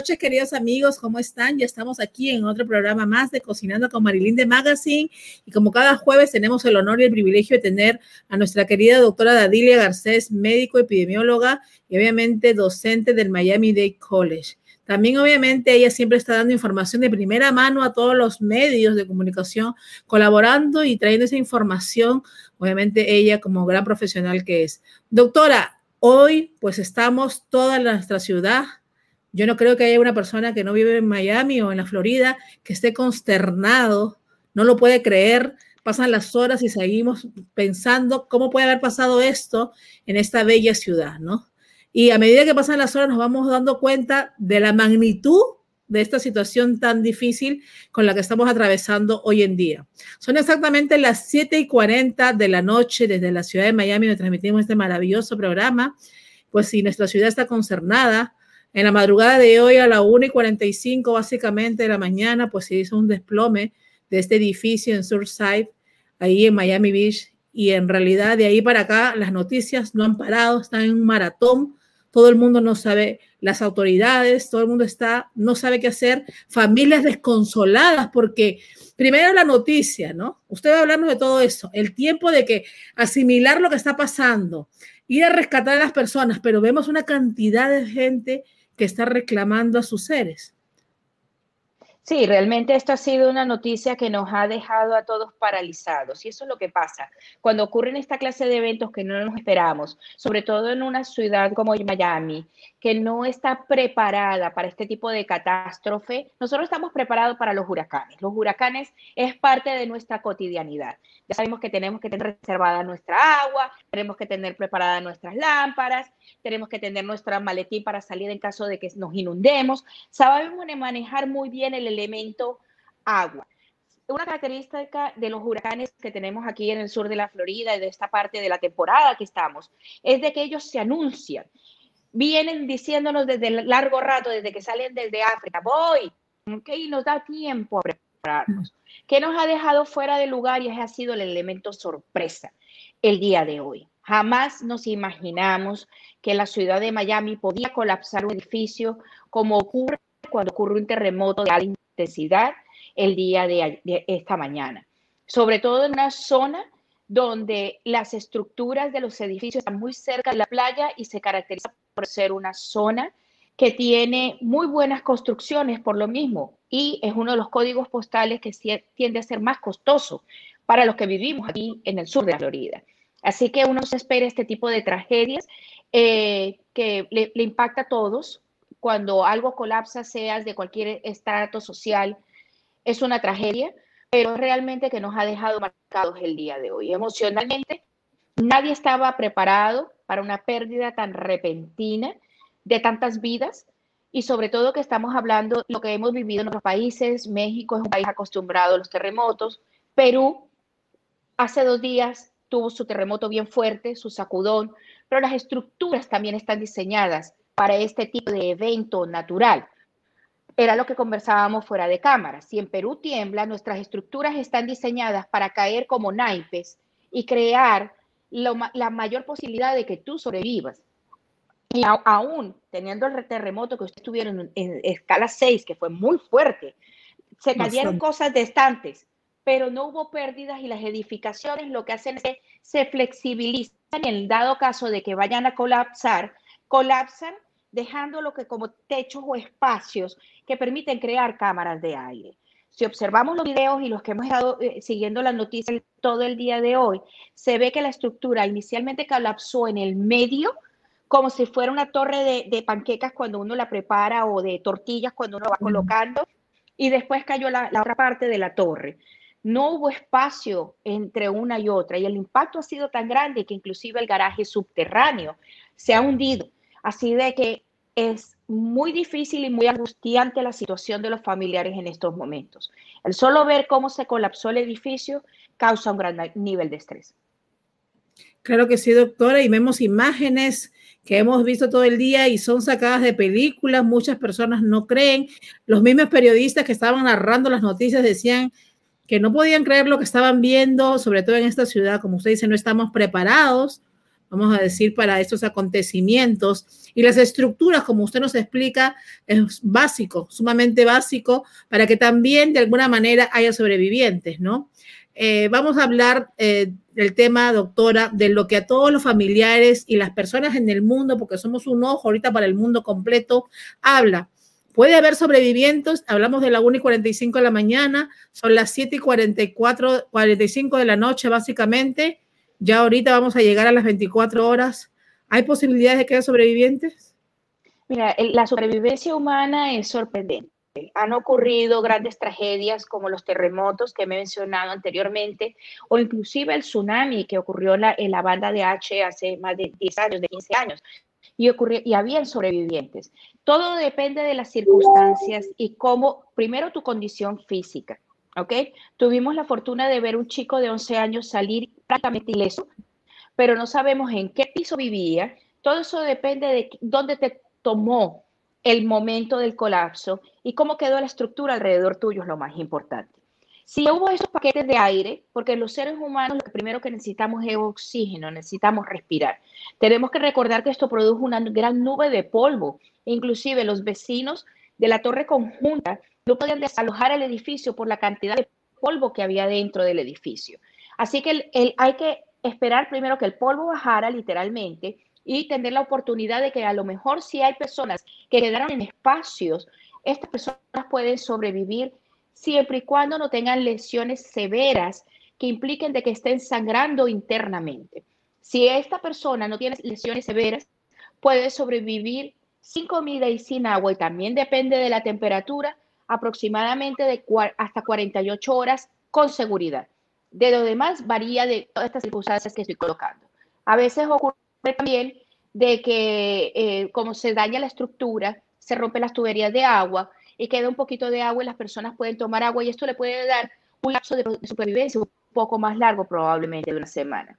Noches, queridos amigos, ¿cómo están? Ya estamos aquí en otro programa más de Cocinando con Marilyn de Magazine y como cada jueves tenemos el honor y el privilegio de tener a nuestra querida doctora Dadilia Garcés, médico epidemióloga y obviamente docente del Miami Dade College. También obviamente ella siempre está dando información de primera mano a todos los medios de comunicación, colaborando y trayendo esa información, obviamente ella como gran profesional que es. Doctora, hoy pues estamos toda nuestra ciudad yo no creo que haya una persona que no vive en Miami o en la Florida que esté consternado, no lo puede creer, pasan las horas y seguimos pensando cómo puede haber pasado esto en esta bella ciudad, ¿no? Y a medida que pasan las horas nos vamos dando cuenta de la magnitud de esta situación tan difícil con la que estamos atravesando hoy en día. Son exactamente las 7 y 40 de la noche desde la ciudad de Miami donde transmitimos este maravilloso programa. Pues si nuestra ciudad está concernada, en la madrugada de hoy a la 1 y 45 básicamente de la mañana, pues se hizo un desplome de este edificio en Surfside, ahí en Miami Beach. Y en realidad de ahí para acá las noticias no han parado, están en un maratón. Todo el mundo no sabe, las autoridades, todo el mundo está, no sabe qué hacer, familias desconsoladas porque primero la noticia, ¿no? Usted va a hablarnos de todo eso, el tiempo de que asimilar lo que está pasando, ir a rescatar a las personas, pero vemos una cantidad de gente que está reclamando a sus seres. Sí, realmente esto ha sido una noticia que nos ha dejado a todos paralizados y eso es lo que pasa cuando ocurren esta clase de eventos que no nos esperamos, sobre todo en una ciudad como Miami, que no está preparada para este tipo de catástrofe. Nosotros estamos preparados para los huracanes. Los huracanes es parte de nuestra cotidianidad. Ya sabemos que tenemos que tener reservada nuestra agua, tenemos que tener preparadas nuestras lámparas, tenemos que tener nuestra maletín para salir en caso de que nos inundemos. Sabemos manejar muy bien el elemento agua. Una característica de los huracanes que tenemos aquí en el sur de la Florida y de esta parte de la temporada que estamos es de que ellos se anuncian. Vienen diciéndonos desde largo rato, desde que salen desde África, voy, ¿ok? Y nos da tiempo a prepararnos. ¿Qué nos ha dejado fuera de lugar y ha sido el elemento sorpresa el día de hoy? Jamás nos imaginamos que la ciudad de Miami podía colapsar un edificio como ocurre cuando ocurre un terremoto de alta intensidad el día de, esta mañana. Sobre todo en una zona donde las estructuras de los edificios están muy cerca de la playa y se caracteriza por ser una zona que tiene muy buenas construcciones por lo mismo y es uno de los códigos postales que tiende a ser más costoso para los que vivimos aquí en el sur de la Florida. Así que uno se espera este tipo de tragedias eh, que le, impacta a todos. Cuando algo colapsa, seas de cualquier estrato social, es una tragedia, pero realmente que nos ha dejado marcados el día de hoy. Emocionalmente, nadie estaba preparado para una pérdida tan repentina de tantas vidas y sobre todo que estamos hablando de lo que hemos vivido en otros países. México es un país acostumbrado a los terremotos. Perú hace dos días tuvo su terremoto bien fuerte, su sacudón, pero las estructuras también están diseñadas para este tipo de evento natural. Era lo que conversábamos fuera de cámara. Si en Perú tiembla, nuestras estructuras están diseñadas para caer como naipes y crear la mayor posibilidad de que tú sobrevivas. Y aún teniendo el terremoto que ustedes tuvieron en, escala 6, que fue muy fuerte, se cayeron cosas distantes, pero no hubo pérdidas y las edificaciones lo que hacen es que se flexibilizan en el dado caso de que vayan a colapsar, colapsan dejando lo que como techos o espacios que permiten crear cámaras de aire. Si observamos los videos y los que hemos estado eh, siguiendo las noticias todo el día de hoy, se ve que la estructura inicialmente colapsó en el medio, como si fuera una torre de, panquecas cuando uno la prepara o de tortillas cuando uno va colocando, y después cayó la, otra parte de la torre. No hubo espacio entre una y otra y el impacto ha sido tan grande que inclusive el garaje subterráneo se ha hundido. Así de que es muy difícil y muy angustiante la situación de los familiares en estos momentos. El solo ver cómo se colapsó el edificio causa un gran nivel de estrés. Claro que sí, doctora, y vemos imágenes que hemos visto todo el día y son sacadas de películas, muchas personas no creen. Los mismos periodistas que estaban narrando las noticias decían que no podían creer lo que estaban viendo, sobre todo en esta ciudad, como usted dice, no estamos preparados vamos a decir, para estos acontecimientos. Y las estructuras, como usted nos explica, es básico, sumamente básico, para que también de alguna manera haya sobrevivientes, ¿no? Eh, vamos a hablar eh, del tema, doctora, de lo que a todos los familiares y las personas en el mundo, porque somos un ojo ahorita para el mundo completo, habla. Puede haber sobrevivientes, hablamos de la 1 y 45 de la mañana, son las 7 y 44, 45 de la noche básicamente, ya ahorita vamos a llegar a las 24 horas. ¿Hay posibilidades de que haya sobrevivientes? Mira, la sobrevivencia humana es sorprendente. Han ocurrido grandes tragedias como los terremotos que me he mencionado anteriormente o inclusive el tsunami que ocurrió en la, banda de H hace más de 10 años, de 15 años. Y, ocurrió, y habían sobrevivientes. Todo depende de las circunstancias y cómo, primero tu condición física, ¿ok? Tuvimos la fortuna de ver un chico de 11 años salir prácticamente ileso, pero no sabemos en qué piso vivía. Todo eso depende de dónde te tomó el momento del colapso y cómo quedó la estructura alrededor tuyo es lo más importante. Si hubo esos paquetes de aire, porque los seres humanos lo primero que necesitamos es oxígeno, necesitamos respirar. Tenemos que recordar que esto produjo una gran nube de polvo. Inclusive los vecinos de la torre conjunta no podían desalojar el edificio por la cantidad de polvo que había dentro del edificio. Así que hay que esperar primero que el polvo bajara literalmente y tener la oportunidad de que a lo mejor si hay personas que quedaron en espacios, estas personas pueden sobrevivir siempre y cuando no tengan lesiones severas que impliquen de que estén sangrando internamente. Si esta persona no tiene lesiones severas, puede sobrevivir sin comida y sin agua y también depende de la temperatura, aproximadamente de hasta 48 horas con seguridad. De lo demás varía de todas estas circunstancias que estoy colocando. A veces ocurre también de que eh, como se daña la estructura, se rompen las tuberías de agua y queda un poquito de agua y las personas pueden tomar agua y esto le puede dar un lapso de, supervivencia un poco más largo, probablemente de una semana.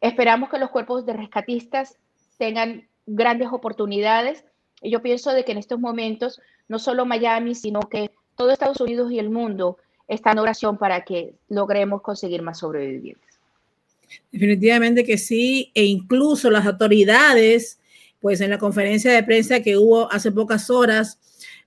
Esperamos que los cuerpos de rescatistas tengan grandes oportunidades. Y yo pienso de que en estos momentos, no solo Miami, sino que todo Estados Unidos y el mundo está en oración para que logremos conseguir más sobrevivientes. Definitivamente que sí, e incluso las autoridades, pues en la conferencia de prensa que hubo hace pocas horas,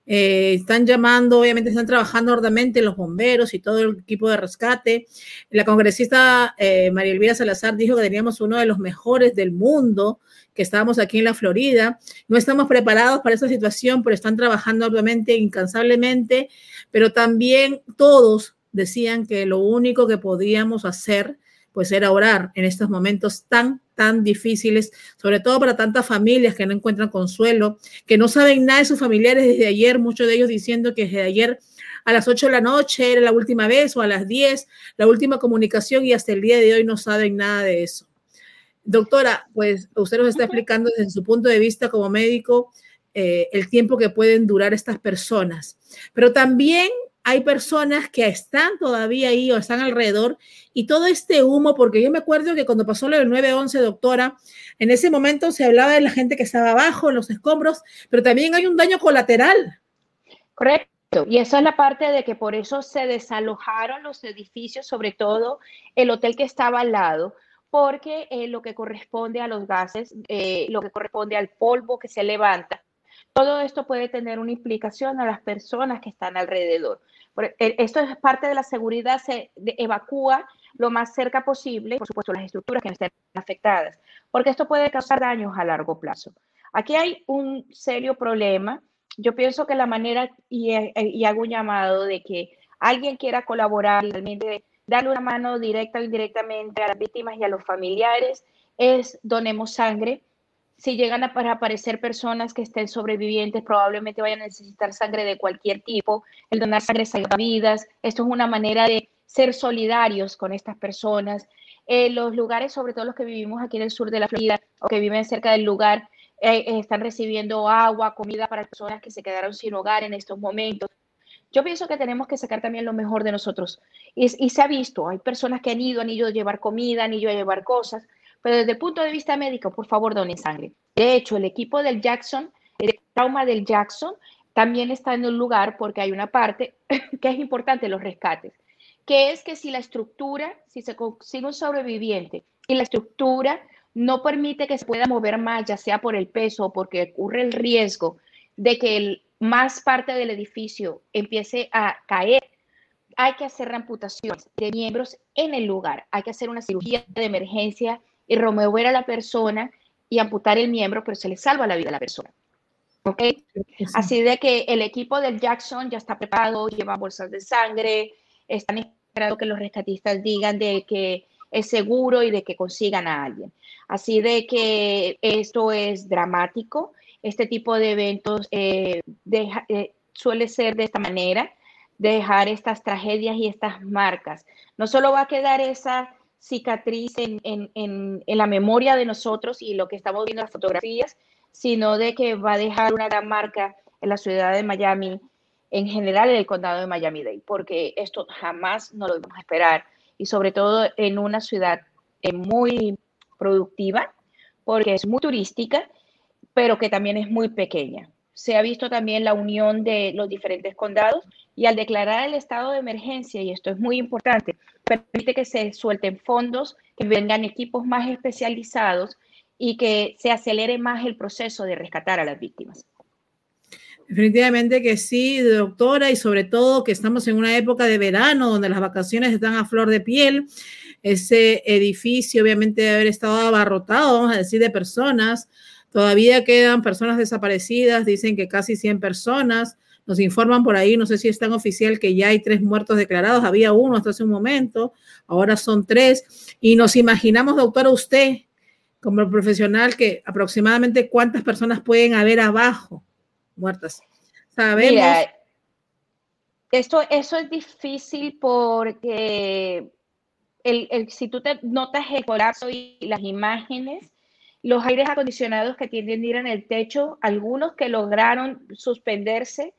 eh, están llamando, obviamente están trabajando arduamente los bomberos y todo el equipo de rescate. La congresista eh, María Elvira Salazar dijo que teníamos uno de los mejores del mundo, que estábamos aquí en la Florida. No estamos preparados para esta situación, pero están trabajando arduamente, incansablemente, pero también todos decían que lo único que podíamos hacer pues era orar en estos momentos tan, tan difíciles, sobre todo para tantas familias que no encuentran consuelo, que no saben nada de sus familiares desde ayer, muchos de ellos diciendo que desde ayer a las 8 de la noche era la última vez o a las 10 la última comunicación y hasta el día de hoy no saben nada de eso. Doctora, pues usted nos está explicando desde su punto de vista como médico eh, el tiempo que pueden durar estas personas, pero también hay personas que están todavía ahí o están alrededor y todo este humo, porque yo me acuerdo que cuando pasó lo del 911, doctora, en ese momento se hablaba de la gente que estaba abajo, en los escombros, pero también hay un daño colateral. Correcto. Y esa es la parte de que por eso se desalojaron los edificios, sobre todo el hotel que estaba al lado, porque eh, lo que corresponde a los gases, eh, lo que corresponde al polvo que se levanta, todo esto puede tener una implicación a las personas que están alrededor. Eh, esto es parte de la seguridad, se evacúa lo más cerca posible, por supuesto, las estructuras que estén afectadas, porque esto puede causar daños a largo plazo. Aquí hay un serio problema. Yo pienso que la manera, y, eh, y hago un llamado de que alguien quiera colaborar realmente darle una mano directa o indirectamente a las víctimas y a los familiares, es donemos sangre si llegan a aparecer personas que estén sobrevivientes, probablemente vayan a necesitar sangre de cualquier tipo. El donar sangre salva vidas. Esto es una manera de ser solidarios con estas personas. Eh, los lugares, sobre todo los que vivimos aquí en el sur de la Florida o que viven cerca del lugar, eh, están recibiendo agua, comida para personas que se quedaron sin hogar en estos momentos. Yo pienso que tenemos que sacar también lo mejor de nosotros. Y, y se ha visto, hay personas que han ido, han ido a llevar comida, han ido a llevar cosas, pero desde el punto de vista médico, por favor, donen sangre. De hecho, el equipo del Jackson, el trauma del Jackson, también está en un lugar porque hay una parte que es importante, los rescates, que es que si la estructura, si se consigue un sobreviviente y la estructura no permite que se pueda mover más, ya sea por el peso o porque ocurre el riesgo de que el, más parte del edificio empiece a caer, hay que hacer amputaciones de miembros en el lugar. Hay que hacer una cirugía de emergencia y remover a la persona y amputar el miembro, pero se le salva la vida a la persona. ¿Ok? Así de que el equipo del Jackson ya está preparado, lleva bolsas de sangre, están esperando que los rescatistas digan de que es seguro y de que consigan a alguien. Así de que esto es dramático. Este tipo de eventos eh, eh, suele ser de esta manera, dejar estas tragedias y estas marcas. No solo va a quedar esa cicatriz en, en, la memoria de nosotros y lo que estamos viendo en las fotografías, sino de que va a dejar una gran marca en la ciudad de Miami, en general en el condado de Miami-Dade, porque esto jamás no lo vamos a esperar y sobre todo en una ciudad eh, muy productiva, porque es muy turística, pero que también es muy pequeña. Se ha visto también la unión de los diferentes condados y al declarar el estado de emergencia, y esto es muy importante, permite que se suelten fondos, que vengan equipos más especializados y que se acelere más el proceso de rescatar a las víctimas. Definitivamente que sí, doctora, y sobre todo que estamos en una época de verano donde las vacaciones están a flor de piel. Ese edificio obviamente debe haber estado abarrotado, vamos a decir, de personas. Todavía quedan personas desaparecidas, dicen que casi 100 personas. Nos informan por ahí, no sé si es tan oficial, que ya hay tres muertos declarados. Había uno hasta hace un momento, ahora son tres. Y nos imaginamos, doctora, usted como profesional, que aproximadamente cuántas personas pueden haber abajo muertas. Sabemos. esto, eso es difícil porque el, si tú te notas el colapso y las imágenes, los aires acondicionados que tienden a ir en el techo, algunos que lograron suspenderse,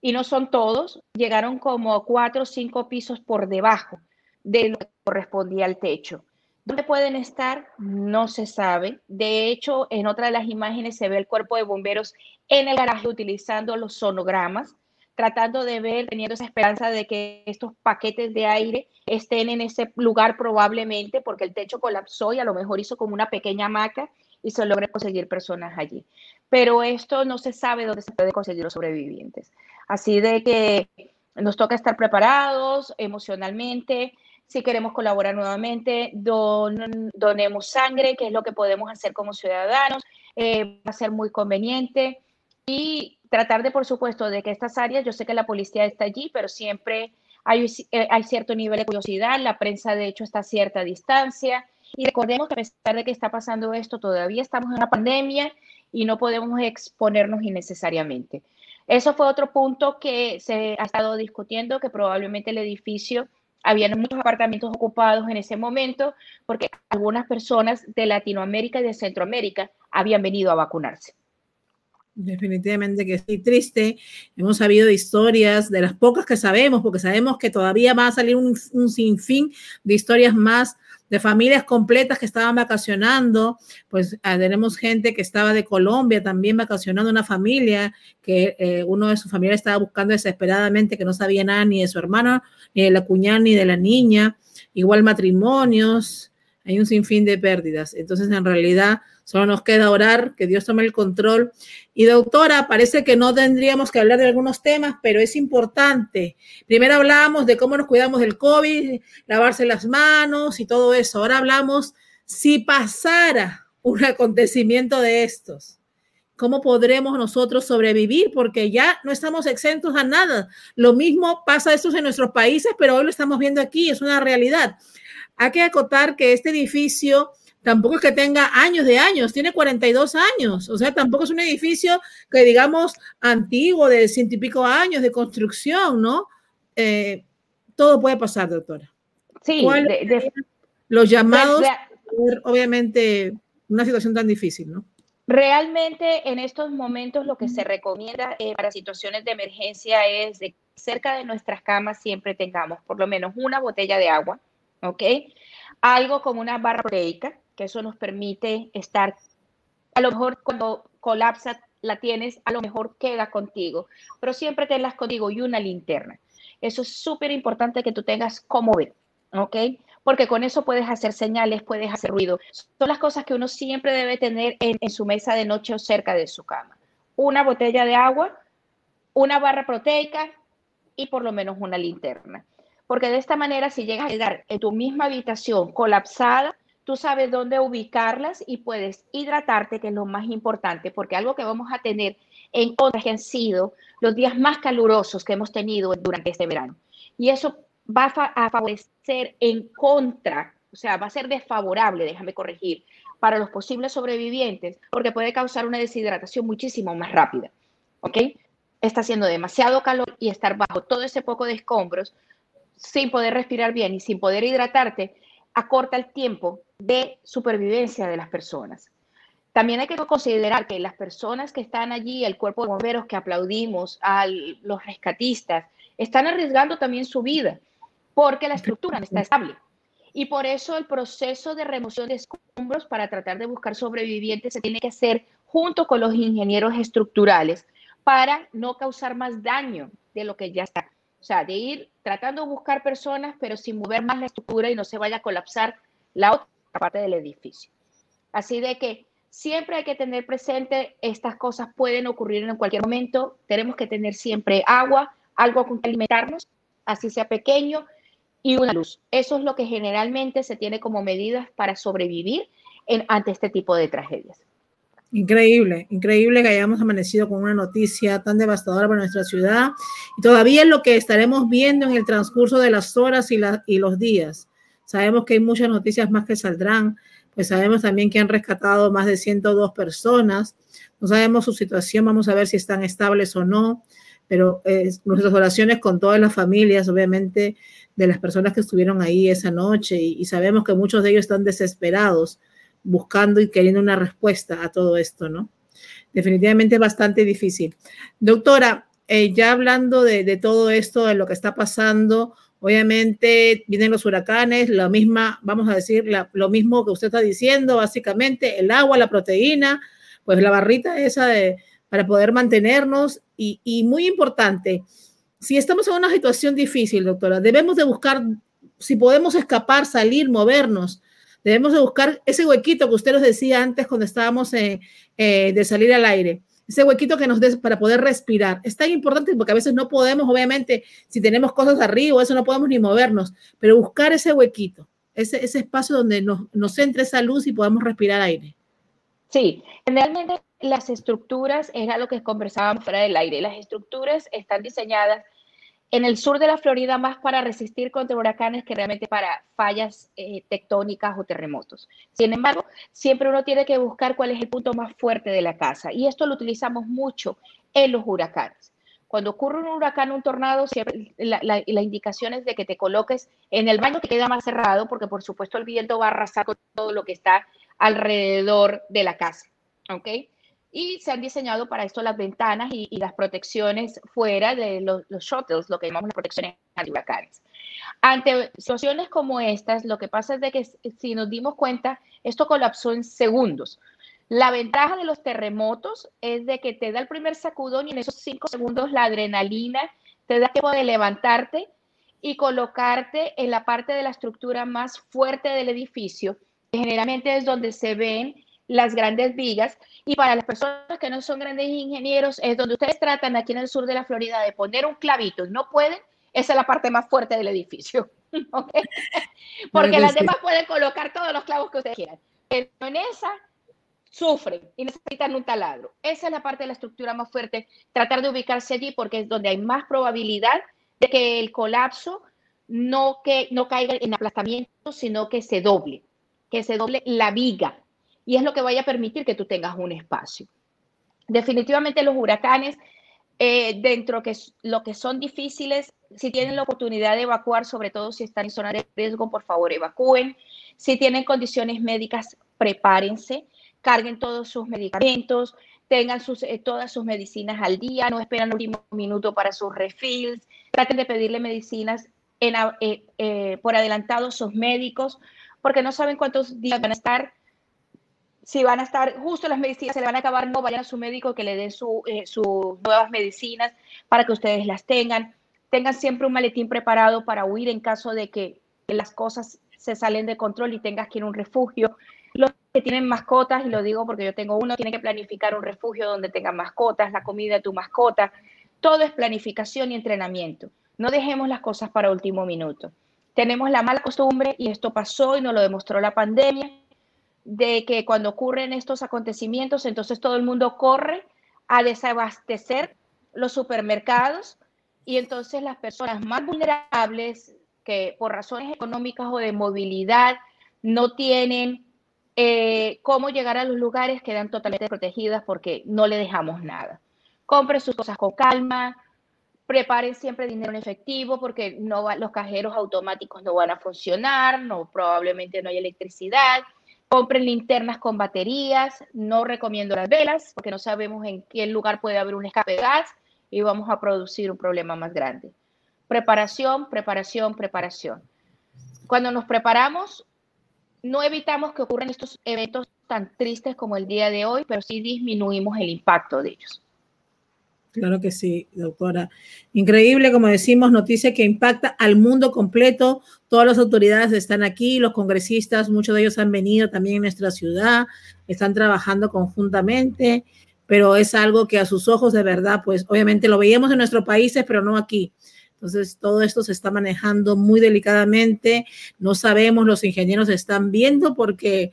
y no son todos, llegaron como cuatro o cinco pisos por debajo de lo que correspondía al techo. ¿Dónde pueden estar? No se sabe. De hecho, en otra de las imágenes se ve el cuerpo de bomberos en el garaje utilizando los sonogramas, tratando de ver, teniendo esa esperanza de que estos paquetes de aire estén en ese lugar probablemente porque el techo colapsó y a lo mejor hizo como una pequeña hamaca y se logra conseguir personas allí. Pero esto no se sabe dónde se puede conseguir los sobrevivientes. Así de que nos toca estar preparados emocionalmente, si queremos colaborar nuevamente, donemos sangre, que es lo que podemos hacer como ciudadanos, eh, va a ser muy conveniente y tratar de, por supuesto, de que estas áreas, yo sé que la policía está allí, pero siempre hay, eh, hay cierto nivel de curiosidad, la prensa de hecho está a cierta distancia y recordemos que a pesar de que está pasando esto, todavía estamos en una pandemia y no podemos exponernos innecesariamente. Eso fue otro punto que se ha estado discutiendo, que probablemente el edificio habían muchos apartamentos ocupados en ese momento porque algunas personas de Latinoamérica y de Centroamérica habían venido a vacunarse. Definitivamente que sí, triste. Hemos sabido historias, de las pocas que sabemos, porque sabemos que todavía va a salir un, un sinfín de historias más de familias completas que estaban vacacionando, pues ah, tenemos gente que estaba de Colombia también vacacionando, una familia que eh, uno de sus familiares estaba buscando desesperadamente, que no sabía nada ni de su hermano, ni de la cuñada, ni de la niña, igual matrimonios, hay un sinfín de pérdidas. Entonces, en realidad, solo nos queda orar, que Dios tome el control. Y doctora, parece que no tendríamos que hablar de algunos temas, pero es importante. Primero hablábamos de cómo nos cuidamos del COVID, lavarse las manos y todo eso. Ahora hablamos si pasara un acontecimiento de estos. ¿Cómo podremos nosotros sobrevivir? Porque ya no estamos exentos a nada. Lo mismo pasa esto en nuestros países, pero hoy lo estamos viendo aquí, es una realidad. Hay que acotar que este edificio tampoco es que tenga años de años, tiene 42 años, o sea, tampoco es un edificio que digamos antiguo, de ciento y pico años de construcción, ¿no? Eh, todo puede pasar, doctora. Sí, los llamados, obviamente, una situación tan difícil, ¿no? Realmente en estos momentos lo que se recomienda eh, para situaciones de emergencia es de cerca de nuestras camas siempre tengamos por lo menos una botella de agua, ¿ok? Algo como una barra proteica, que eso nos permite estar, a lo mejor cuando colapsa la tienes, a lo mejor queda contigo, pero siempre tenlas contigo y una linterna. Eso es súper importante que tú tengas como ver, ¿ok? porque con eso puedes hacer señales, puedes hacer ruido. Son las cosas que uno siempre debe tener en, en su mesa de noche o cerca de su cama. Una botella de agua, una barra proteica y por lo menos una linterna. Porque de esta manera, si llegas a quedar en tu misma habitación colapsada, tú sabes dónde ubicarlas y puedes hidratarte, que es lo más importante, porque algo que vamos a tener en contra que han sido los días más calurosos que hemos tenido durante este verano. Y eso va a favorecer en contra, o sea, va a ser desfavorable, déjame corregir, para los posibles sobrevivientes, porque puede causar una deshidratación muchísimo más rápida. ¿Ok? Está haciendo demasiado calor y estar bajo todo ese poco de escombros sin poder respirar bien y sin poder hidratarte, acorta el tiempo de supervivencia de las personas. También hay que considerar que las personas que están allí, el cuerpo de bomberos que aplaudimos, a los rescatistas, están arriesgando también su vida porque la estructura no está estable. Y por eso el proceso de remoción de escombros para tratar de buscar sobrevivientes se tiene que hacer junto con los ingenieros estructurales para no causar más daño de lo que ya está. O sea, de ir tratando de buscar personas, pero sin mover más la estructura y no se vaya a colapsar la otra parte del edificio. Así de que siempre hay que tener presente, estas cosas pueden ocurrir en cualquier momento. Tenemos que tener siempre agua, algo con que alimentarnos, así sea pequeño, y una luz. Eso es lo que generalmente se tiene como medidas para sobrevivir ante este tipo de tragedias. Increíble, increíble que hayamos amanecido con una noticia tan devastadora para nuestra ciudad y todavía es lo que estaremos viendo en el transcurso de las horas y, y los días. Sabemos que hay muchas noticias más que saldrán, pues sabemos también que han rescatado más de 102 personas. No sabemos su situación, vamos a ver si están estables o no, pero eh, nuestras oraciones con todas las familias, obviamente, de las personas que estuvieron ahí esa noche y sabemos que muchos de ellos están desesperados buscando y queriendo una respuesta a todo esto, ¿no? Definitivamente bastante difícil. Doctora, eh, ya hablando de, todo esto, de lo que está pasando, obviamente vienen los huracanes, la misma, vamos a decir, lo mismo que usted está diciendo, básicamente, el agua, la proteína, pues la barrita esa de, para poder mantenernos y, y muy importante, si estamos en una situación difícil, doctora, debemos de buscar si podemos escapar, salir, movernos, Debemos de buscar ese huequito que usted nos decía antes cuando estábamos eh, eh, de salir al aire. Ese huequito que nos dé para poder respirar. Es tan importante porque a veces no podemos, obviamente, si tenemos cosas arriba, eso no podemos ni movernos, pero buscar ese huequito, ese, ese espacio donde nos, nos entre esa luz y podamos respirar aire. Sí, generalmente las estructuras, era lo que conversábamos fuera del aire, las estructuras están diseñadas en el sur de la Florida más para resistir contra huracanes que realmente para fallas eh, tectónicas o terremotos. Sin embargo, siempre uno tiene que buscar cuál es el punto más fuerte de la casa y esto lo utilizamos mucho en los huracanes. Cuando ocurre un huracán, un tornado, siempre la, la, indicación es de que te coloques en el baño que queda más cerrado, porque por supuesto el viento va a arrasar todo lo que está alrededor de la casa. ¿Ok? Y se han diseñado para esto las ventanas y, las protecciones fuera de los, shuttles, lo que llamamos las protecciones huracanes. Ante situaciones como estas, lo que pasa es de que si nos dimos cuenta, esto colapsó en segundos. La ventaja de los terremotos es de que te da el primer sacudón y en esos cinco segundos la adrenalina te da tiempo de levantarte y colocarte en la parte de la estructura más fuerte del edificio, que generalmente es donde se ven las grandes vigas. Y para las personas que no son grandes ingenieros, es donde ustedes tratan aquí en el sur de la Florida de poner un clavito no pueden, esa es la parte más fuerte del edificio. Porque las demás pueden colocar todos los clavos que ustedes quieran. Pero en esa sufren y necesitan un taladro. Esa es la parte de la estructura más fuerte, tratar de ubicarse allí porque es donde hay más probabilidad de que el colapso no, que, no caiga en aplastamiento, sino que se doble, que se doble la viga y es lo que vaya a permitir que tú tengas un espacio. Definitivamente los huracanes, eh, dentro de lo que son difíciles, si tienen la oportunidad de evacuar, sobre todo si están en zona de riesgo, por favor evacúen. Si tienen condiciones médicas, prepárense, carguen todos sus medicamentos, tengan sus, eh, todas sus medicinas al día, no esperen el último minuto para sus refills, traten de pedirle medicinas eh, por adelantado a sus médicos, porque no saben cuántos días van a estar si van a estar justo las medicinas, se le van a acabar, no vayan a su médico que le den eh, sus nuevas medicinas para que ustedes las tengan. Tengan siempre un maletín preparado para huir en caso de que las cosas se salen de control y tengas que ir a un refugio. Los que tienen mascotas, y lo digo porque yo tengo uno, tiene que planificar un refugio donde tenga mascotas, la comida de tu mascota. Todo es planificación y entrenamiento. No dejemos las cosas para último minuto. Tenemos la mala costumbre, y esto pasó y nos lo demostró la pandemia, de que cuando ocurren estos acontecimientos, entonces todo el mundo corre a desabastecer los supermercados y entonces las personas más vulnerables que por razones económicas o de movilidad no tienen eh, cómo llegar a los lugares quedan totalmente protegidas porque no le dejamos nada. Compren sus cosas con calma, preparen siempre dinero en efectivo porque no los cajeros automáticos no van a funcionar, no probablemente no hay electricidad. Compren linternas con baterías, no recomiendo las velas porque no sabemos en qué lugar puede haber un escape de gas y vamos a producir un problema más grande. Preparación, preparación, preparación. Cuando nos preparamos, no evitamos que ocurran estos eventos tan tristes como el día de hoy, pero sí disminuimos el impacto de ellos. Claro que sí, doctora. Increíble, como decimos, noticia que impacta al mundo completo. Todas las autoridades están aquí, los congresistas, muchos de ellos han venido también en nuestra ciudad, están trabajando conjuntamente, pero es algo que a sus ojos de verdad, pues obviamente lo veíamos en nuestros países, pero no aquí. Entonces, todo esto se está manejando muy delicadamente. No sabemos, los ingenieros están viendo porque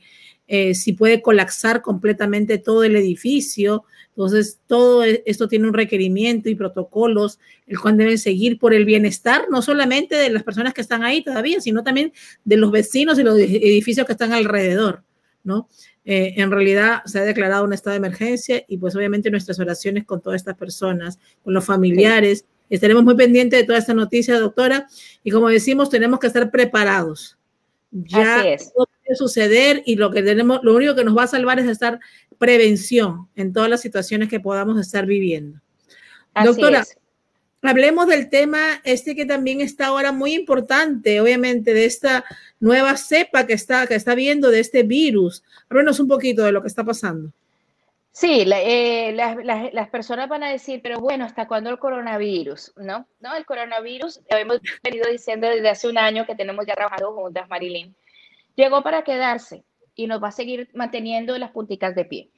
eh, si puede colapsar completamente todo el edificio entonces, todo e, esto tiene un requerimiento y protocolos, el cual deben seguir por el bienestar, no solamente de las personas que están ahí todavía, sino también de los vecinos y los edificios que están alrededor, ¿no? Eh, en realidad se ha declarado un estado de emergencia y pues obviamente nuestras oraciones con todas estas personas, con los familiares. Estaremos muy pendientes de toda esta noticia, doctora, y como decimos, tenemos que estar preparados. Ya Así es. Puede suceder y lo que tenemos, lo único que nos va a salvar es estar prevención en todas las situaciones que podamos estar viviendo. Doctora, hablemos del tema este que también está ahora muy importante, obviamente, de esta nueva cepa que está, que está viendo de este virus. Háblanos un poquito de lo que está pasando. Sí, eh, las, personas van a decir, pero bueno, ¿hasta cuándo el coronavirus? ¿No? No, el coronavirus, hemos venido diciendo desde hace un año que tenemos ya trabajado juntas, Marilyn, llegó para quedarse y nos va a seguir manteniendo las punticas de pie.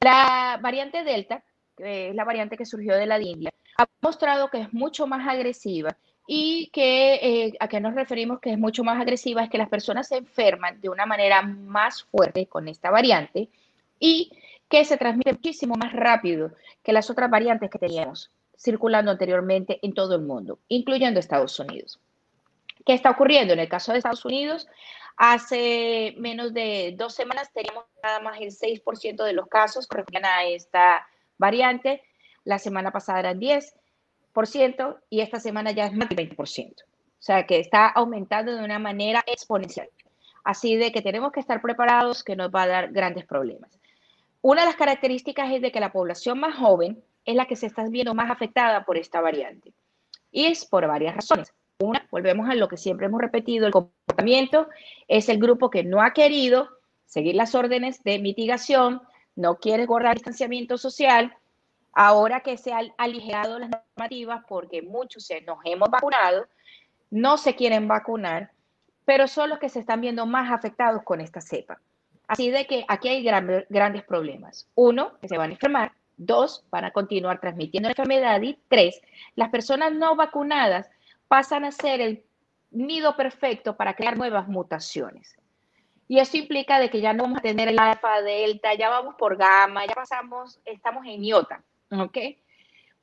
La variante Delta, que es la variante que surgió de la India, ha mostrado que es mucho más agresiva y que eh, a qué nos referimos que es mucho más agresiva es que las personas se enferman de una manera más fuerte con esta variante y que se transmite muchísimo más rápido que las otras variantes que teníamos circulando anteriormente en todo el mundo, incluyendo Estados Unidos. ¿Qué está ocurriendo? En el caso de Estados Unidos, Hace menos de dos semanas teníamos nada más el 6% de los casos correspondían a esta variante. La semana pasada eran 10% y esta semana ya es más del 20%. O sea que está aumentando de una manera exponencial. Así de que tenemos que estar preparados que nos va a dar grandes problemas. Una de las características es de que la población más joven es la que se está viendo más afectada por esta variante. Y es por varias razones. Una, volvemos a lo que siempre hemos repetido, el comportamiento es el grupo que no ha querido seguir las órdenes de mitigación, no quiere guardar distanciamiento social, ahora que se han aligerado las normativas porque muchos nos hemos vacunado, no se quieren vacunar, pero son los que se están viendo más afectados con esta cepa. Así de que aquí hay grandes problemas. Uno, que se van a enfermar. Dos, van a continuar transmitiendo la enfermedad. Y tres, las personas no vacunadas pasan a ser el nido perfecto para crear nuevas mutaciones. Y eso implica de que ya no vamos a tener el alfa, delta, ya vamos por gamma, ya pasamos, estamos en iota, ¿ok?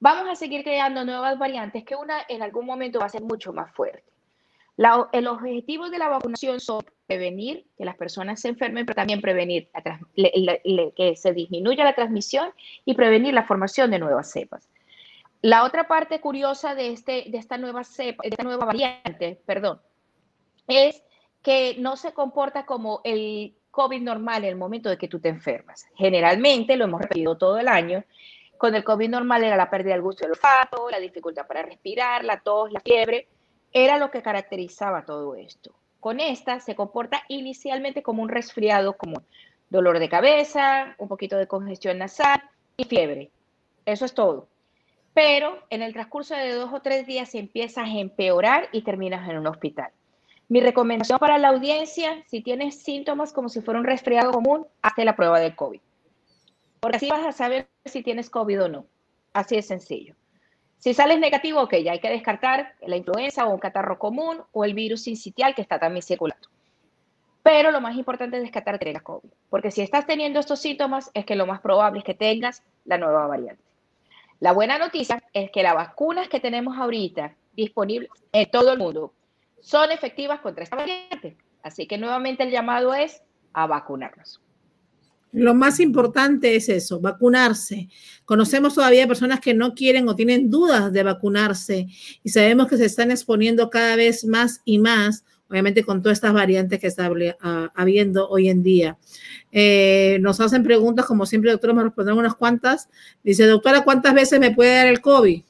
Vamos a seguir creando nuevas variantes que una en algún momento va a ser mucho más fuerte. El objetivo de la vacunación son prevenir que las personas se enfermen, pero también prevenir que se disminuya la transmisión y prevenir la formación de nuevas cepas. La otra parte curiosa de, este, de esta, nueva cepa, esta nueva variante, perdón, es que no se comporta como el COVID normal en el momento de que tú te enfermas. Generalmente, lo hemos repetido todo el año, con el COVID normal era la pérdida del gusto del olfato, la dificultad para respirar, la tos, la fiebre, era lo que caracterizaba todo esto. Con esta se comporta inicialmente como un resfriado común, dolor de cabeza, un poquito de congestión nasal y fiebre. Eso es todo pero en el transcurso de dos o tres días empiezas a empeorar y terminas en un hospital. Mi recomendación para la audiencia, si tienes síntomas como si fuera un resfriado común, hazte la prueba del COVID. Porque así vas a saber si tienes COVID o no. Así de sencillo. Si sales negativo, ok, ya hay que descartar la influenza o un catarro común o el virus sincitial que está también circulando. Pero lo más importante es descartar que COVID, porque si estás teniendo estos síntomas, es que lo más probable es que tengas la nueva variante. La buena noticia es que las vacunas que tenemos ahorita disponibles en todo el mundo son efectivas contra esta variante. Así que nuevamente el llamado es a vacunarnos. Lo más importante es eso, vacunarse. Conocemos todavía personas que no quieren o tienen dudas de vacunarse y sabemos que se están exponiendo cada vez más y más, obviamente con todas estas variantes que está ah, habiendo hoy en día. Eh, nos hacen preguntas, como siempre, doctora, me responden unas cuantas. Dice, doctora, ¿cuántas veces me puede dar el COVID?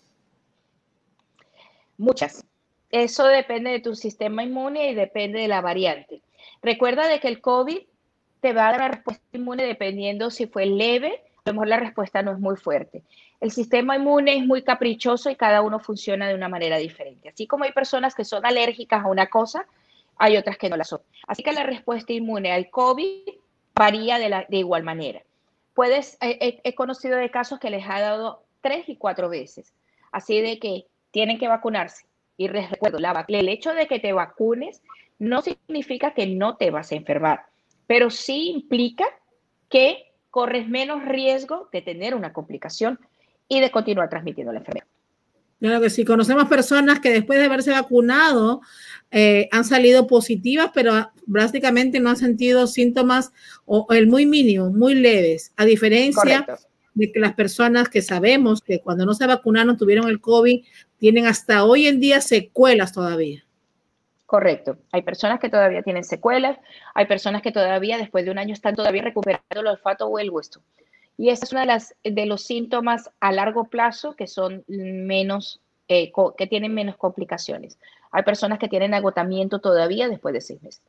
Muchas. Eso depende de tu sistema inmune y depende de la variante. Recuerda de que el COVID te va a dar una respuesta inmune dependiendo si fue leve, a lo mejor la respuesta no es muy fuerte. El sistema inmune es muy caprichoso y cada uno funciona de una manera diferente. Así como hay personas que son alérgicas a una cosa, hay otras que no la son. Así que la respuesta inmune al COVID varía de, la, de igual manera. Puedes, he conocido de casos que les ha dado tres y cuatro veces. Así de que tienen que vacunarse. Y recuerdo, el hecho de que te vacunes no significa que no te vas a enfermar pero sí implica que corres menos riesgo de tener una complicación y de continuar transmitiendo la enfermedad. Claro que sí, conocemos personas que después de haberse vacunado eh, han salido positivas, pero básicamente no han sentido síntomas o, el muy mínimo, muy leves, a diferencia de que las personas que sabemos que cuando no se vacunaron tuvieron el COVID, tienen hasta hoy en día secuelas todavía. Correcto. Hay personas que todavía tienen secuelas, hay personas que todavía después de un año están todavía recuperando el olfato o el hueso. Y ese es uno de, las, de los síntomas a largo plazo que son menos, eh, que tienen menos complicaciones. Hay personas que tienen agotamiento todavía después de seis meses.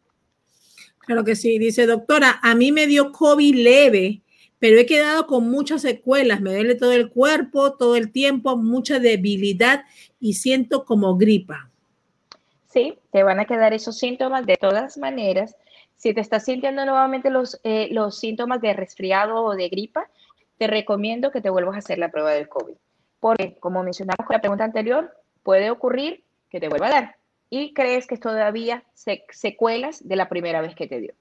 Claro que sí. Dice, doctora, a mí me dio COVID leve, pero he quedado con muchas secuelas. Me duele todo el cuerpo, todo el tiempo, mucha debilidad y siento como gripa. Sí, te van a quedar esos síntomas de todas maneras. Si te estás sintiendo nuevamente los, eh, los síntomas de resfriado o de gripa, te recomiendo que te vuelvas a hacer la prueba del COVID. Porque, como mencionamos con la pregunta anterior, puede ocurrir que te vuelva a dar y crees que todavía secuelas de la primera vez que te dio.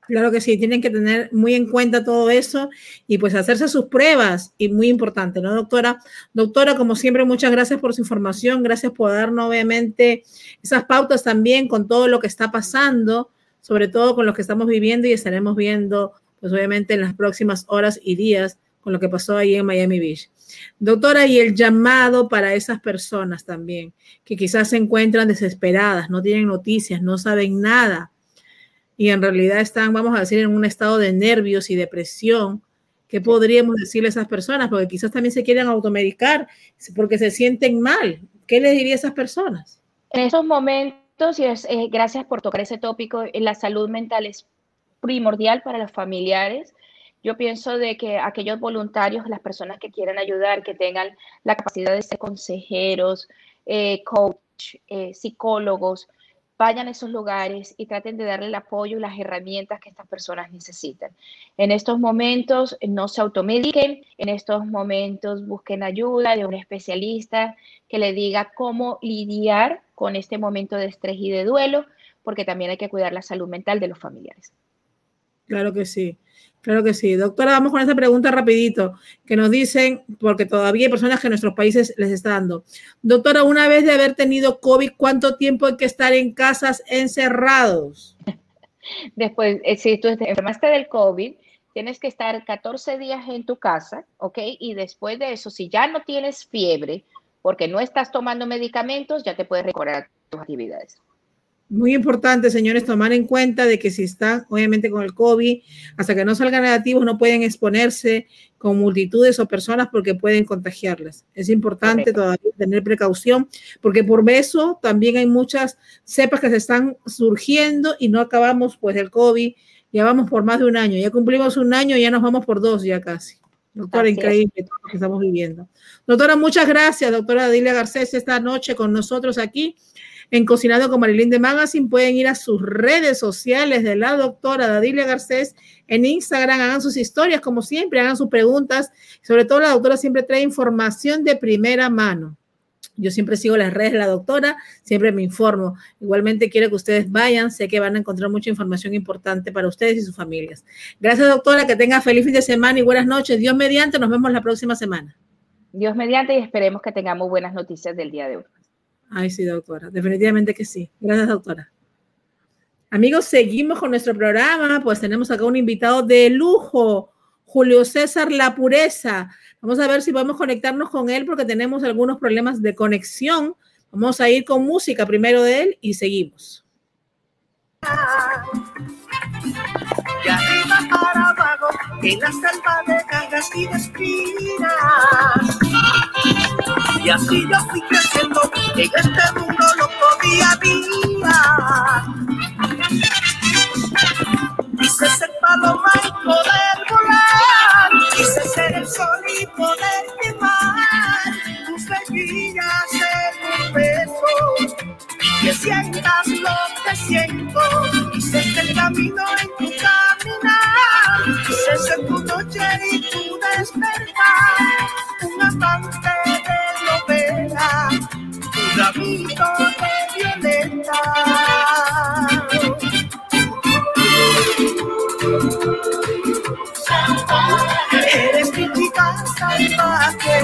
Claro que sí, tienen que tener muy en cuenta todo eso y pues hacerse sus pruebas y muy importante, ¿no, doctora? Doctora, como siempre, muchas gracias por su información, gracias por darnos obviamente esas pautas también con todo lo que está pasando, sobre todo con lo que estamos viviendo y estaremos viendo, pues obviamente en las próximas horas y días con lo que pasó ahí en Miami Beach. Doctora, y el llamado para esas personas también, que quizás se encuentran desesperadas, no tienen noticias, no saben nada y en realidad están, vamos a decir, en un estado de nervios y depresión, ¿qué podríamos decirle a esas personas? Porque quizás también se quieren automedicar porque se sienten mal. ¿Qué les diría a esas personas? En esos momentos, y es, eh, gracias por tocar ese tópico, eh, la salud mental es primordial para los familiares. Yo pienso de que aquellos voluntarios, las personas que quieran ayudar, que tengan la capacidad de ser consejeros, eh, coach, psicólogos, vayan a esos lugares y traten de darle el apoyo y las herramientas que estas personas necesitan. En estos momentos no se automediquen, en estos momentos busquen ayuda de un especialista que le diga cómo lidiar con este momento de estrés y de duelo, porque también hay que cuidar la salud mental de los familiares. Claro que sí. Claro que sí. Doctora, vamos con esta pregunta rapidito, que nos dicen, porque todavía hay personas que en nuestros países les está dando. Doctora, una vez de haber tenido COVID, ¿cuánto tiempo hay que estar en casas encerrados? Después, eh, si tú enfermaste del COVID, tienes que estar 14 días en tu casa, ¿ok? Y después de eso, si ya no tienes fiebre, porque no estás tomando medicamentos, ya te puedes recorrer tus actividades. Muy importante, señores, tomar en cuenta de que si están, obviamente, con el COVID, hasta que no salgan negativos, no pueden exponerse con multitudes o personas porque pueden contagiarlas. Es importante todavía tener precaución, porque por eso también hay muchas cepas que se están surgiendo y no acabamos, pues, el COVID. Ya vamos por más de un año, ya cumplimos un año, ya nos vamos por dos, ya casi. Doctora, increíble todo lo que estamos viviendo. Doctora, muchas gracias, doctora Dilia Garcés, esta noche con nosotros aquí en Cocinando con Marilyn de Magazine. Pueden ir a sus redes sociales de la doctora Dadilia Garcés en Instagram, hagan sus historias como siempre, hagan sus preguntas. Sobre todo la doctora siempre trae información de primera mano. Yo siempre sigo las redes de la doctora, siempre me informo. Igualmente quiero que ustedes vayan, sé que van a encontrar mucha información importante para ustedes y sus familias. Gracias, doctora, que tenga feliz fin de semana y buenas noches. Dios mediante, nos vemos la próxima semana. Dios mediante y esperemos que tengamos buenas noticias del día de hoy. Ay, sí, doctora, definitivamente que sí. Gracias, doctora. Amigos, seguimos con nuestro programa, pues tenemos acá un invitado de lujo, Julio César La Pureza. Vamos a ver si podemos conectarnos con él porque tenemos algunos problemas de conexión. Vamos a ir con música primero de él y seguimos. De arriba para abajo, en la selva de cargas y de. Y así yo fui creciendo, en este mundo lo podía mirar. Quise ser paloma y poder volar. Quise ser el sol y poder quemar tus mejillas en un beso. Que sientas lo que siento. Quise el camino en tu caminar. Quise ser tu noche y tu despertar. Un amante de novela. Un ramito de. Eres mi chica salvaje.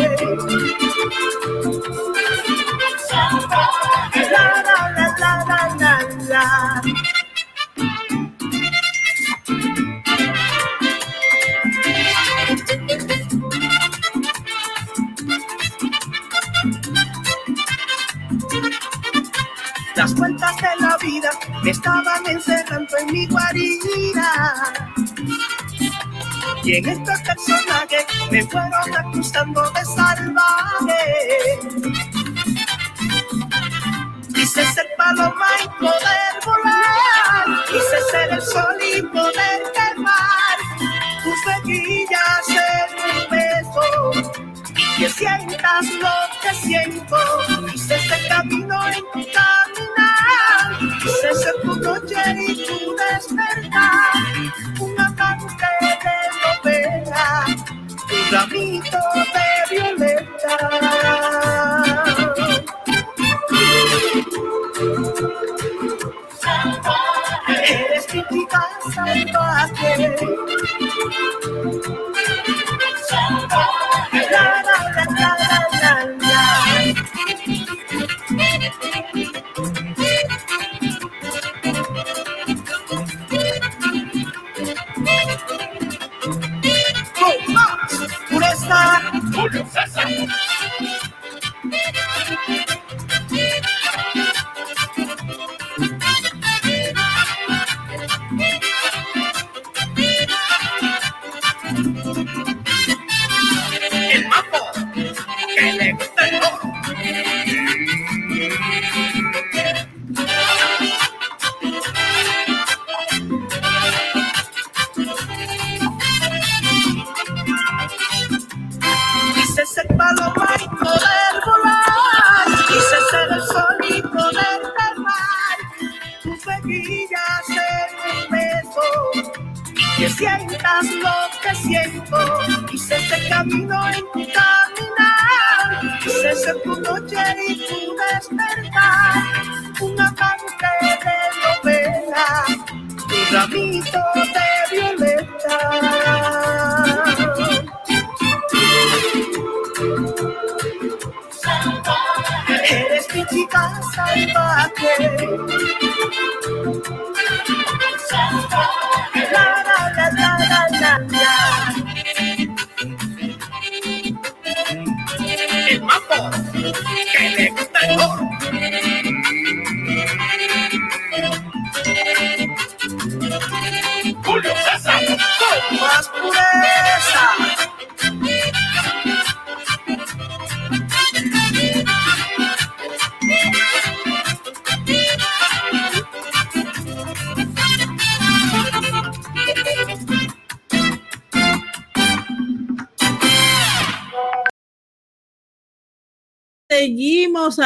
Y en este personaje me fueron acusando de salvaje.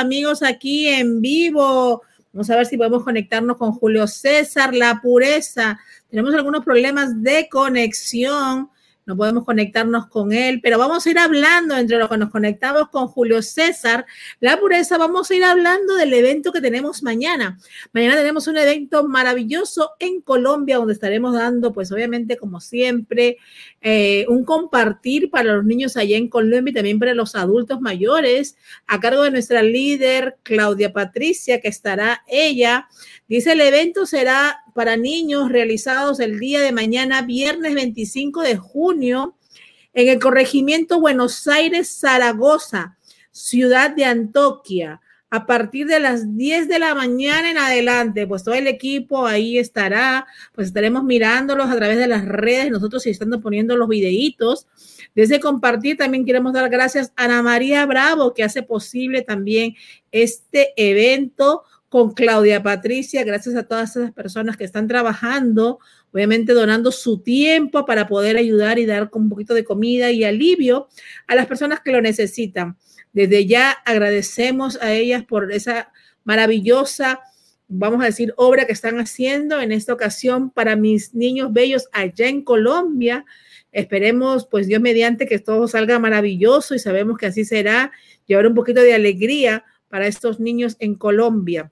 Amigos, aquí en vivo Vamos a ver si podemos conectarnos con Julio César, la pureza. Tenemos algunos problemas de conexión no podemos conectarnos con él, pero vamos a ir hablando entre lo que nos conectamos con Julio César, la pureza, vamos a ir hablando del evento que tenemos mañana. Mañana tenemos un evento maravilloso en Colombia donde estaremos dando, pues obviamente como siempre, eh, un compartir para los niños allá en Colombia y también para los adultos mayores, a cargo de nuestra líder Claudia Patricia, que estará ella. Dice, el evento será para niños realizados el día de mañana, viernes 25 de junio, en el corregimiento Buenos Aires, Zaragoza, ciudad de Antoquia a partir de las 10 de la mañana en adelante, pues todo el equipo ahí estará, pues estaremos mirándolos a través de las redes, nosotros estando poniendo los videitos. Desde compartir también queremos dar gracias a Ana María Bravo, que hace posible también este evento con Claudia Patricia, gracias a todas esas personas que están trabajando, obviamente donando su tiempo para poder ayudar y dar un poquito de comida y alivio a las personas que lo necesitan. Desde ya agradecemos a ellas por esa maravillosa, vamos a decir, obra que están haciendo en esta ocasión para mis niños bellos allá en Colombia. Esperemos, pues Dios mediante, que todo salga maravilloso y sabemos que así será, llevar un poquito de alegría para estos niños en Colombia.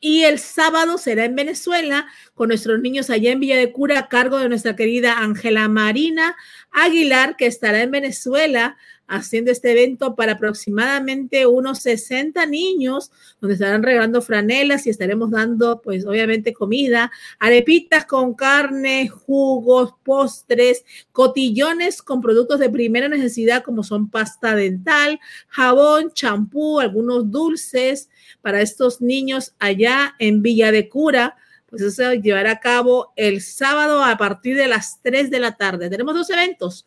Y el sábado será en Venezuela con nuestros niños allá en Villa de Cura a cargo de nuestra querida Ángela Marina Aguilar, que estará en Venezuela haciendo este evento para aproximadamente unos 60 niños, donde estarán regalando franelas y estaremos dando, pues obviamente, comida, arepitas con carne, jugos, postres, cotillones con productos de primera necesidad como son pasta dental, jabón, champú, algunos dulces para estos niños allá en Villa de Cura. Pues eso se llevará a cabo el sábado a partir de las 3 de la tarde. Tenemos dos eventos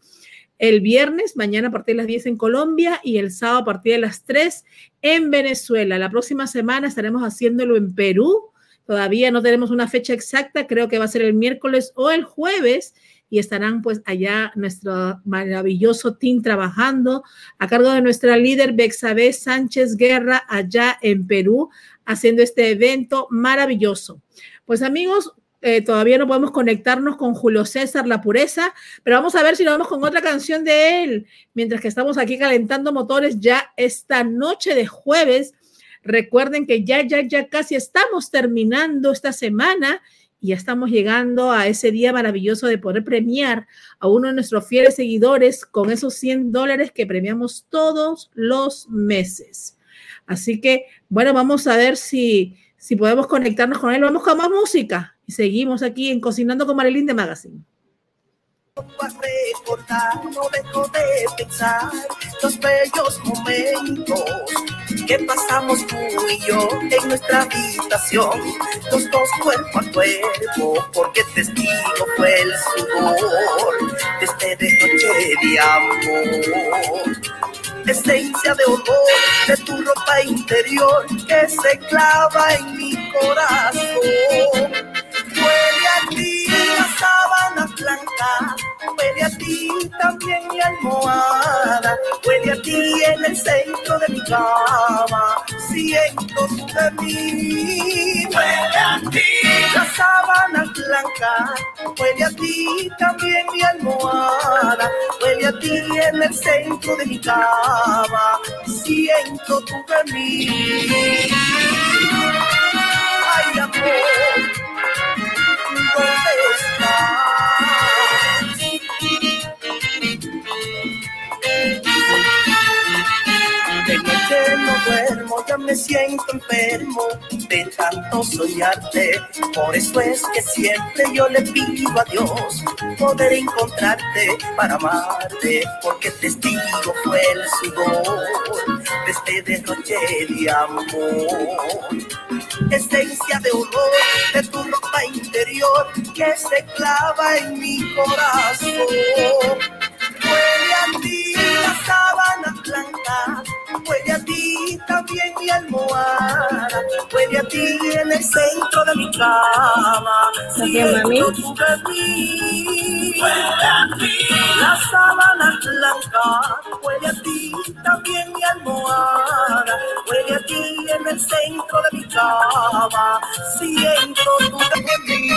el viernes, mañana a partir de las 10 en Colombia y el sábado a partir de las 3 en Venezuela. La próxima semana estaremos haciéndolo en Perú. Todavía no tenemos una fecha exacta, creo que va a ser el miércoles o el jueves y estarán pues allá nuestro maravilloso team trabajando a cargo de nuestra líder Bexabe Sánchez Guerra allá en Perú haciendo este evento maravilloso. Pues amigos, eh, todavía no podemos conectarnos con Julio César La Pureza, pero vamos a ver si nos vamos con otra canción de él, mientras que estamos aquí calentando motores ya esta noche de jueves. Recuerden que ya, ya, ya casi estamos terminando esta semana y ya estamos llegando a ese día maravilloso de poder premiar a uno de nuestros fieles seguidores con esos 100 dólares que premiamos todos los meses. Así que, bueno, vamos a ver si, si podemos conectarnos con él. Vamos con más música seguimos aquí en Cocinando con Marilyn de Magazine. Recordar, no dejo de pensar los bellos momentos que pasamos tú y yo en nuestra habitación, los dos cuerpo a cuerpo, porque testigo fue el sudor de este noche de amor. Esencia de olor de tu ropa interior que se clava en mi corazón blanca, huele a ti también mi almohada, huele a ti en el centro de mi cama, siento de mí. Huele a ti la sábana blanca, huele a ti también mi almohada, huele a ti en el centro de mi cama, siento tu mí. Ay, amor. De me siento enfermo de tanto soñarte. Por eso es que siempre yo le pido a Dios poder encontrarte para amarte, porque testigo fue el sudor de este derroche de amor esencia de olor de tu ropa interior que se clava en mi corazón. Huele a ti la sábana blanca, huele a ti también mi almohada, huele a ti en el centro de mi cama. Siento tu mí, huele a ti. La sábana blanca huele a ti, también mi almohada. Huele a ti en el centro de mi cama. Siento tu mí.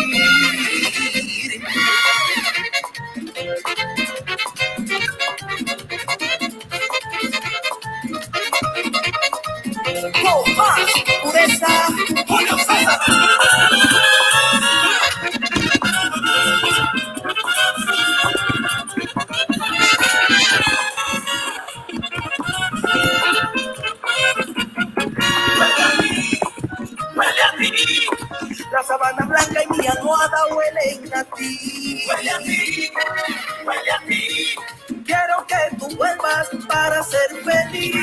Con más pureza, Julio César. La sabana blanca y mi almohada huelen a ti. Huele a ti, huele a ti. Quiero que tú vuelvas para ser feliz.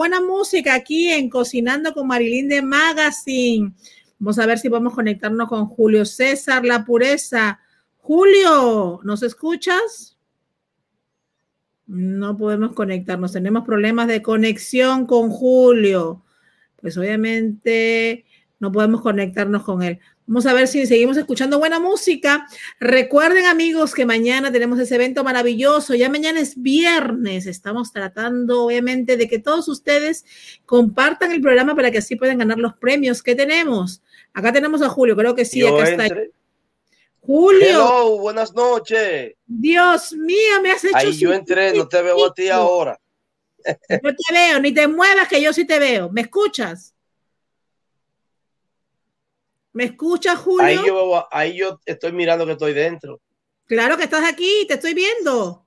Buena música aquí en Cocinando con Marilyn de Magazine. Vamos a ver si podemos conectarnos con Julio César, la pureza. Julio, ¿nos escuchas? No podemos conectarnos, tenemos problemas de conexión con Julio. Pues obviamente no podemos conectarnos con él. Vamos a ver si seguimos escuchando buena música. Recuerden amigos que mañana tenemos ese evento maravilloso. Ya mañana es viernes. Estamos tratando obviamente de que todos ustedes compartan el programa para que así puedan ganar los premios que tenemos. Acá tenemos a Julio, creo que sí, Yo acá está. entré. Julio, Hello, buenas noches. Dios mío, me has hecho Ahí yo entré, no te veo a ti ahora. No te veo, ni te muevas que yo sí te veo. ¿Me escuchas? ¿Me escuchas, Julio? Ahí yo, ahí yo estoy mirando que estoy dentro. Claro que estás aquí, te estoy viendo.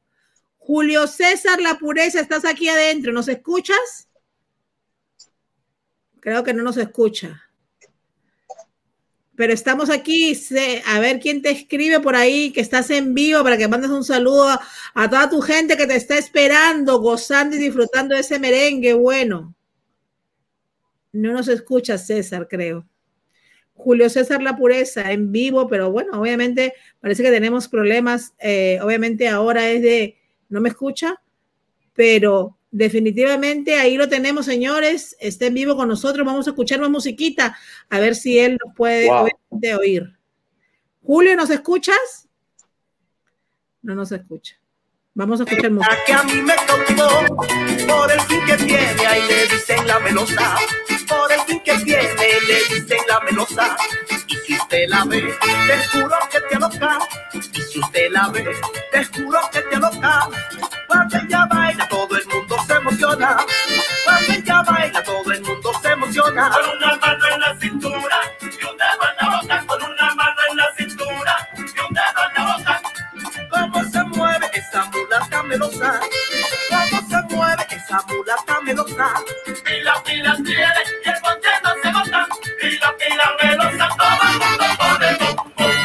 Julio César La Pureza, estás aquí adentro. ¿Nos escuchas? Creo que no nos escucha. Pero estamos aquí, a ver quién te escribe por ahí, que estás en vivo para que mandes un saludo a, a toda tu gente que te está esperando, gozando y disfrutando de ese merengue bueno. No nos escucha César, creo. Julio César La Pureza en vivo, pero bueno, obviamente parece que tenemos problemas. eh, obviamente ahora es de, no me escucha, pero definitivamente ahí lo tenemos, señores. Está en vivo con nosotros. Vamos a escuchar más musiquita, a ver si él nos puede Wow. obviamente, oír. Julio, ¿nos escuchas? No nos escucha. Vamos a escuchar música. La que a mí me tocó, por el fin que tiene, ahí le dicen la melosa. Por el fin que tiene, le dicen la melosa. Y si usted la ve, te juro que te aloca. Y si usted la ve, te juro que te aloca. Cuando ella baila, todo el mundo se emociona. Cuando ella baila, todo el mundo se emociona. Con una mano en la cintura y un dedo en la boca. Con una mano en la cintura y un dedo en la boca. Cómo se mueve esa mulata melosa. Esa mulata melosa. Pila, pila tiene y el bote no se bota. Pila, pila melosa, todo el mundo pone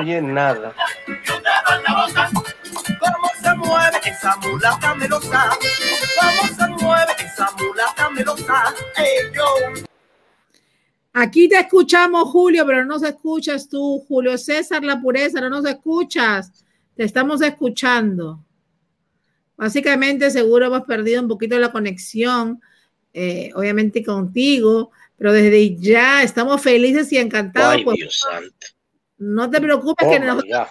oye nada. Y un dedo en la boca. ¿Cómo se mueve esa mulata melosa? ¿Cómo se mueve esa mulata melosa? Ey, yo. Aquí te escuchamos, Julio, pero no nos escuchas tú. Julio César, la pureza, no nos escuchas. Te estamos escuchando. Básicamente, seguro hemos perdido un poquito la conexión, eh, obviamente contigo, pero desde ya estamos felices y encantados. Ay, Dios santo. No te preocupes Oh, que God.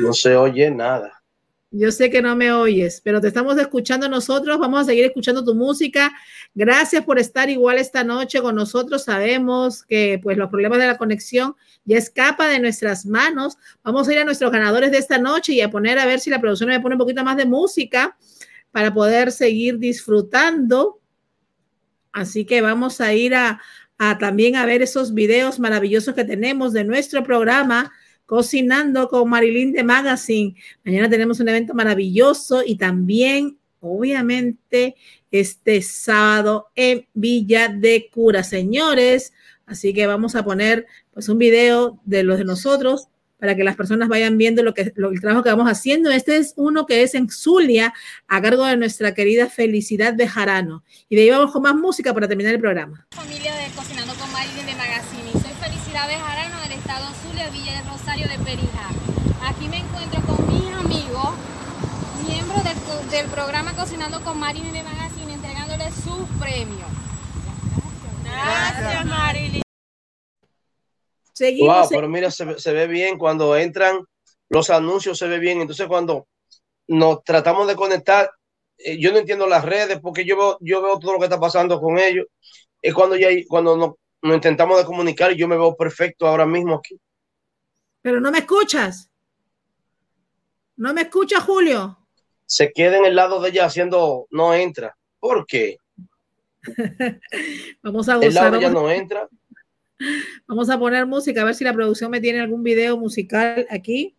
No se oye nada. Yo sé que no me oyes, pero te estamos escuchando nosotros. Vamos a seguir escuchando tu música. Gracias por estar igual esta noche con nosotros. Sabemos que pues los problemas de la conexión ya escapa de nuestras manos. Vamos a ir a nuestros ganadores de esta noche y a poner a ver si la producción me pone un poquito más de música para poder seguir disfrutando. Así que vamos a ir a, a también a ver esos videos maravillosos que tenemos de nuestro programa Cocinando con Marilyn de Magazine. Mañana tenemos un evento maravilloso y también, obviamente, este sábado en Villa de Cura, señores. Así que vamos a poner pues un video de los de nosotros para que las personas vayan viendo lo que lo, el trabajo que vamos haciendo. Este es uno que es en Zulia, a cargo de nuestra querida Felicidad de Jarano. Y de ahí vamos con más música para terminar el programa. familia de Cocinando con Marilyn de Magazine. Soy Felicidad Bejarano del estado Zulia, Villa del Rosario de Perija. Aquí me encuentro con mis amigos, miembros del programa Cocinando con Marilyn de Magazine, entregándoles sus premios. Gracias, Marilyn. Seguimos. Wow, pero mira, se, ve- se ve bien cuando entran los anuncios, se ve bien. Entonces, cuando nos tratamos de conectar, eh, yo no entiendo las redes porque yo veo, yo veo todo lo que está pasando con ellos. Es cuando ya cuando nos, nos intentamos de comunicar y yo me veo perfecto ahora mismo aquí. Pero no me escuchas. No me escuchas, Julio. Se queda en el lado de ella haciendo, no entra. ¿Por qué? Vamos a El lado gozar. de ella no entra. Vamos a poner música, a ver si la producción me tiene algún video musical aquí.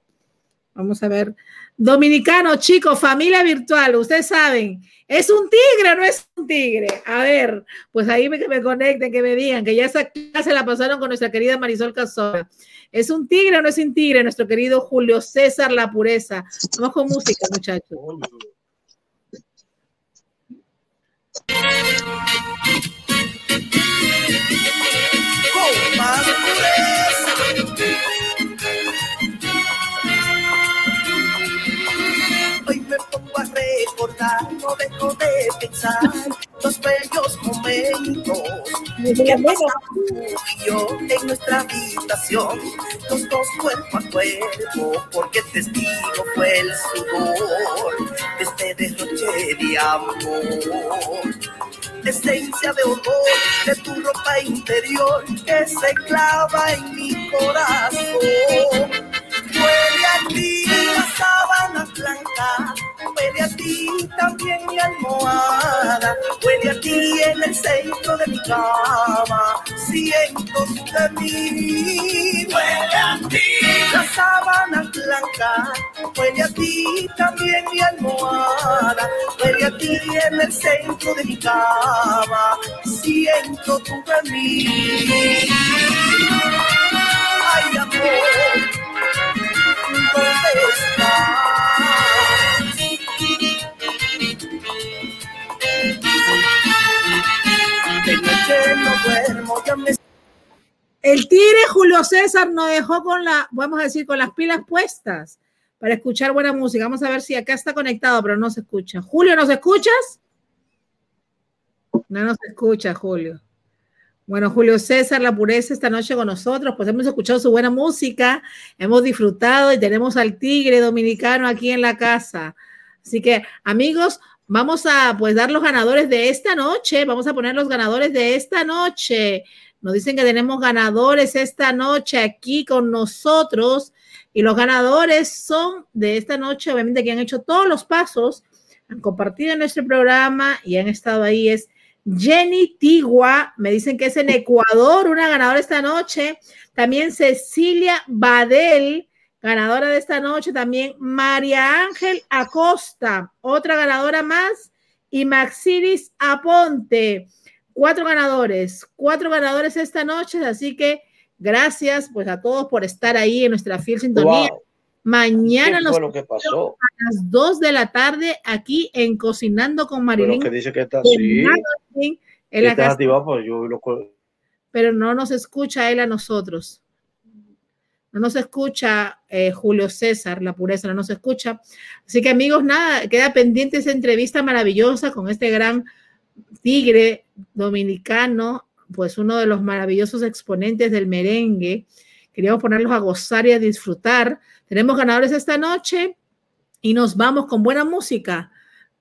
Vamos a ver. Dominicano, chicos, familia virtual, ustedes saben, ¿es un tigre no es un tigre? A ver, pues ahí que me conecten, que me digan, que ya esa clase la pasaron con nuestra querida Marisol Casora. ¿Es un tigre o no es un tigre? Nuestro querido Julio César La Pureza. Vamos con música, muchachos. Hoy me pongo a recordar, no dejo de pensar los bellos momentos que pasamos tú y yo en nuestra habitación, los dos cuerpo a cuerpo, porque testigo fue el sudor de este derroche de amor esencia de olor de tu ropa interior que se clava en mi corazón. Huele a ti la sábana blanca, huele a ti también mi almohada, huele a ti en el centro de mi cama, siento de mí. Huele a ti la sábana blanca, huele a ti también mi almohada, huele a ti en el centro de mi cama, siento tu mí. Ay, amor, ¿dónde estás? De noche no duermo, ya me El tigre Julio César nos dejó con la, vamos a decir, con las pilas puestas para escuchar buena música. Vamos a ver si acá está conectado, pero no se escucha. Julio, ¿nos escuchas? No nos escucha, Julio. Bueno, Julio César, la pureza esta noche con nosotros, pues hemos escuchado su buena música, hemos disfrutado y tenemos al tigre dominicano aquí en la casa. Así que, amigos, vamos a pues dar los ganadores de esta noche, vamos a poner los ganadores de esta noche. Nos dicen que tenemos ganadores esta noche aquí con nosotros y los ganadores son de esta noche, obviamente que han hecho todos los pasos, han compartido nuestro programa y han estado ahí. Es Jenny Tigua, me dicen que es en Ecuador, una ganadora esta noche. También Cecilia Badel, ganadora de esta noche. También María Ángel Acosta, otra ganadora más. Y Maxiris Aponte, cuatro ganadores, cuatro ganadores esta noche. Así que gracias pues a todos por estar ahí en nuestra fiel sintonía. Wow. Mañana ¿Qué nos lo que pasó? a las 2 de la tarde aquí en Cocinando con Pero Marilyn que dice que está así. Está activado, pues yo lo pero no nos escucha él a nosotros. No nos escucha eh, Julio César, la pureza, no nos escucha. Así que amigos, nada, queda pendiente esa entrevista maravillosa con este gran tigre dominicano, pues uno de los maravillosos exponentes del merengue. Queríamos ponerlos a gozar y a disfrutar. Tenemos ganadores esta noche y nos vamos con buena música.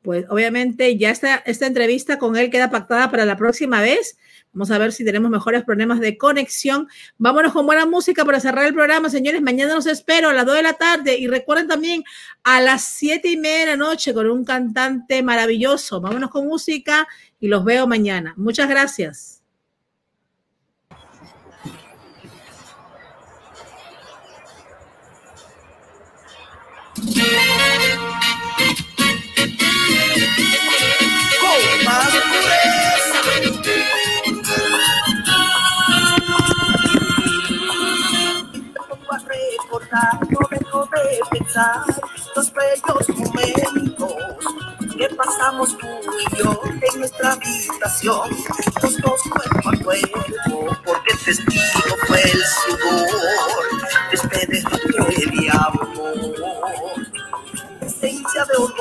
Pues obviamente ya esta, esta entrevista con él queda pactada para la próxima vez. Vamos a ver si tenemos mejores problemas de conexión. Vámonos con buena música para cerrar el programa, señores. Mañana los espero a las 2 de la tarde. Y recuerden también a las 7 y media de la noche con un cantante maravilloso. Vámonos con música y los veo mañana. Muchas gracias. No dejo de pensar los bellos momentos que pasamos tú y yo en nuestra habitación, los dos cuerpo a cuerpo, porque el testigo fue el sudor de este despegue de amor esencia de olor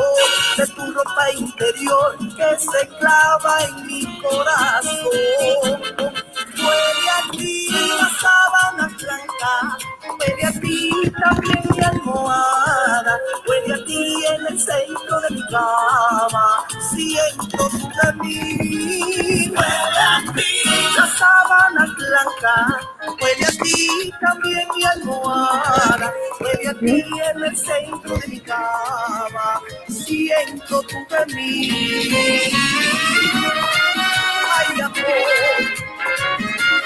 de tu ropa interior que se clava en mi corazón. Huele a ti la sábana blanca, huele a ti también mi almohada, huele a ti en el centro de mi cama, siento tu mí. Huele a ti la sábana blanca, huele a ti también mi almohada, huele a ti en el centro de mi cama, siento tu mí. Ay, amor,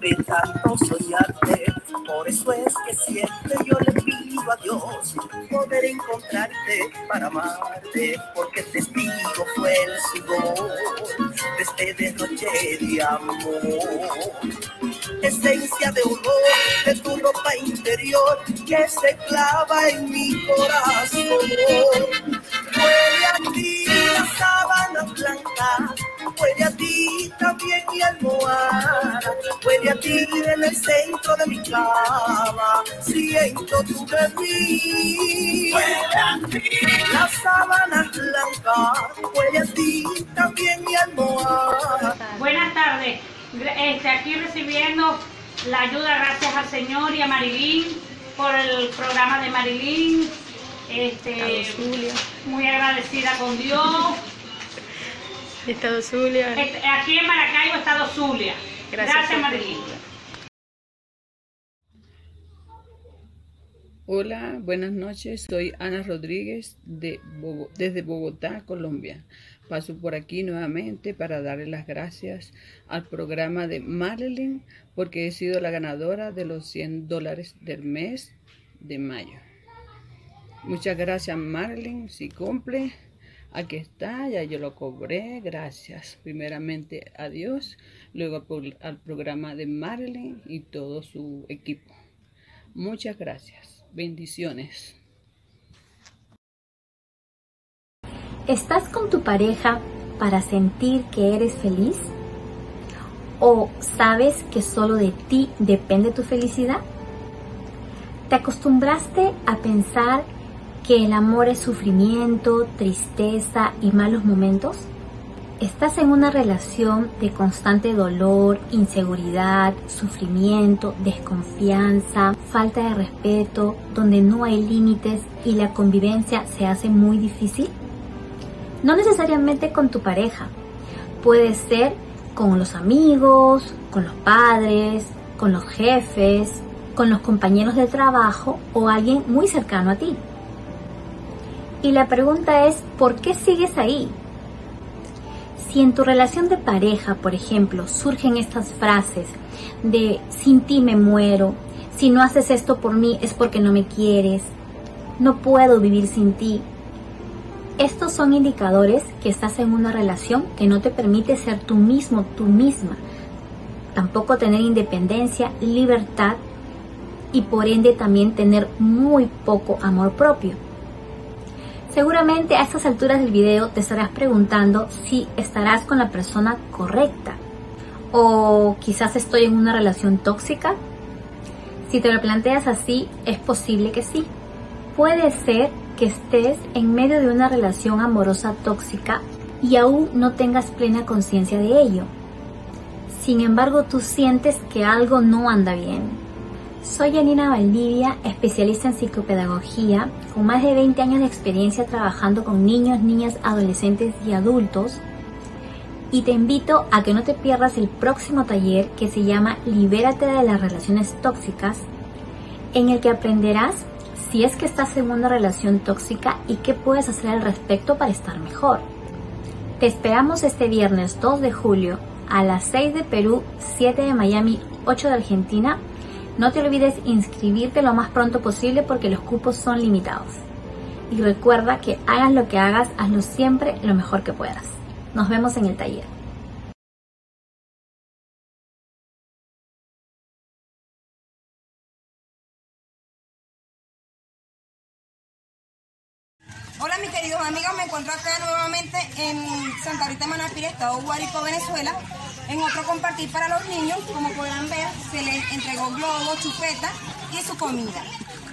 de tanto soñarte. Por eso es que siempre yo le pido a Dios poder encontrarte para amarte, porque el testigo fue el sudor de este de amor esencia de olor de tu ropa interior que se clava en mi corazón. Huele a ti la sábana blanca, huele a ti también mi almohada, huele a ti en el centro de mi cama, siento tu de mí. Huele a ti la sábana blanca, huele a ti también mi almohada. Buenas tardes. Este, aquí recibiendo la ayuda gracias al Señor y a Marilyn por el programa de Marilyn. Este, muy agradecida con Dios. Estado Zulia. Este, aquí en Maracaibo, Estado Zulia. Gracias. Marilyn. Hola, buenas noches. Soy Ana Rodríguez de desde Bogotá, Colombia. Paso por aquí nuevamente para darle las gracias al programa de Marilyn porque he sido la ganadora de los 100 dólares del mes de mayo. Muchas gracias, Marilyn. Si cumple, aquí está, ya yo lo cobré. Gracias. Primeramente a Dios, luego al pro- al programa de Marilyn y todo su equipo. Muchas gracias. Bendiciones. ¿Estás con tu pareja para sentir que eres feliz? ¿O sabes que solo de ti depende tu felicidad? ¿Te acostumbraste a pensar que el amor es sufrimiento, tristeza y malos momentos? ¿Estás en una relación de constante dolor, inseguridad, sufrimiento, desconfianza, falta de respeto, donde no hay límites y la convivencia se hace muy difícil? No necesariamente con tu pareja. Puede ser con los amigos, con los padres, con los jefes, con los compañeros de trabajo o alguien muy cercano a ti. Y la pregunta es, ¿por qué sigues ahí? Si en tu relación de pareja, por ejemplo, surgen estas frases de sin ti me muero, si no haces esto por mí es porque no me quieres, no puedo vivir sin ti, estos son indicadores que estás en una relación que no te permite ser tú mismo, tú misma. tampoco tener independencia, libertad y por ende también tener muy poco amor propio. Seguramente a estas alturas del video te estarás preguntando si estarás con la persona correcta o quizás estoy en una relación tóxica. Si te lo planteas así, es posible que sí. Puede ser que estés en medio de una relación amorosa tóxica y aún no tengas plena conciencia de ello. Sin embargo, tú sientes que algo no anda bien, soy Janina Valdivia, especialista en psicopedagogía, con más de 20 años de experiencia trabajando con niños, niñas, adolescentes y adultos. Y te invito a que no te pierdas el próximo taller que se llama Libérate de las relaciones tóxicas, en el que aprenderás si es que estás en una relación tóxica y qué puedes hacer al respecto para estar mejor. Te esperamos este viernes 2 de julio a las 6 de Perú, 7 de Miami, 8 de Argentina no te olvides inscribirte lo más pronto posible porque los cupos son limitados. Y recuerda que hagas lo que hagas, hazlo siempre lo mejor que puedas. Nos vemos en el taller. Hola mis queridos amigos, me encuentro acá nuevamente en Santa Rita Manapir, Estado Guárico, Venezuela, en otro compartir para los niños, como podrán ver, se les entregó globos, chupetas y su comida.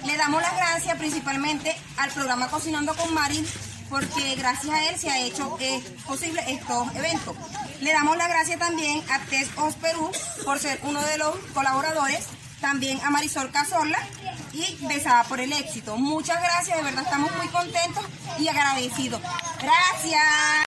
Le damos las gracias principalmente al programa Cocinando con Mari, porque gracias a él se ha hecho eh, posible estos eventos. Le damos las gracias también a Tess Os Perú por ser uno de los colaboradores, también a Marisol Casola y Besada por el éxito. Muchas gracias, de verdad estamos muy contentos y agradecidos. Gracias.